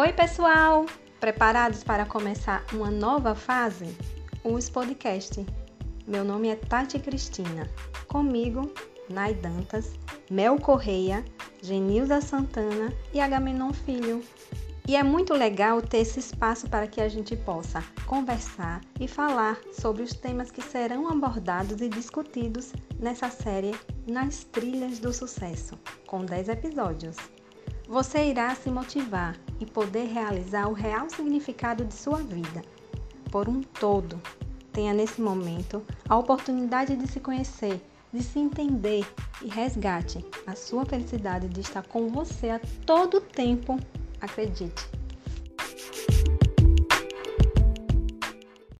Oi, pessoal! Preparados para começar uma nova fase? Os podcast. Meu nome é Tati Cristina. Comigo, Nai Dantas, Mel Correia, Genilza Santana e Agamenon Filho. E é muito legal ter esse espaço para que a gente possa conversar e falar sobre os temas que serão abordados e discutidos nessa série Nas Trilhas do Sucesso, com 10 episódios você irá se motivar e poder realizar o real significado de sua vida. Por um todo, tenha nesse momento a oportunidade de se conhecer, de se entender e resgate a sua felicidade de estar com você a todo tempo. Acredite,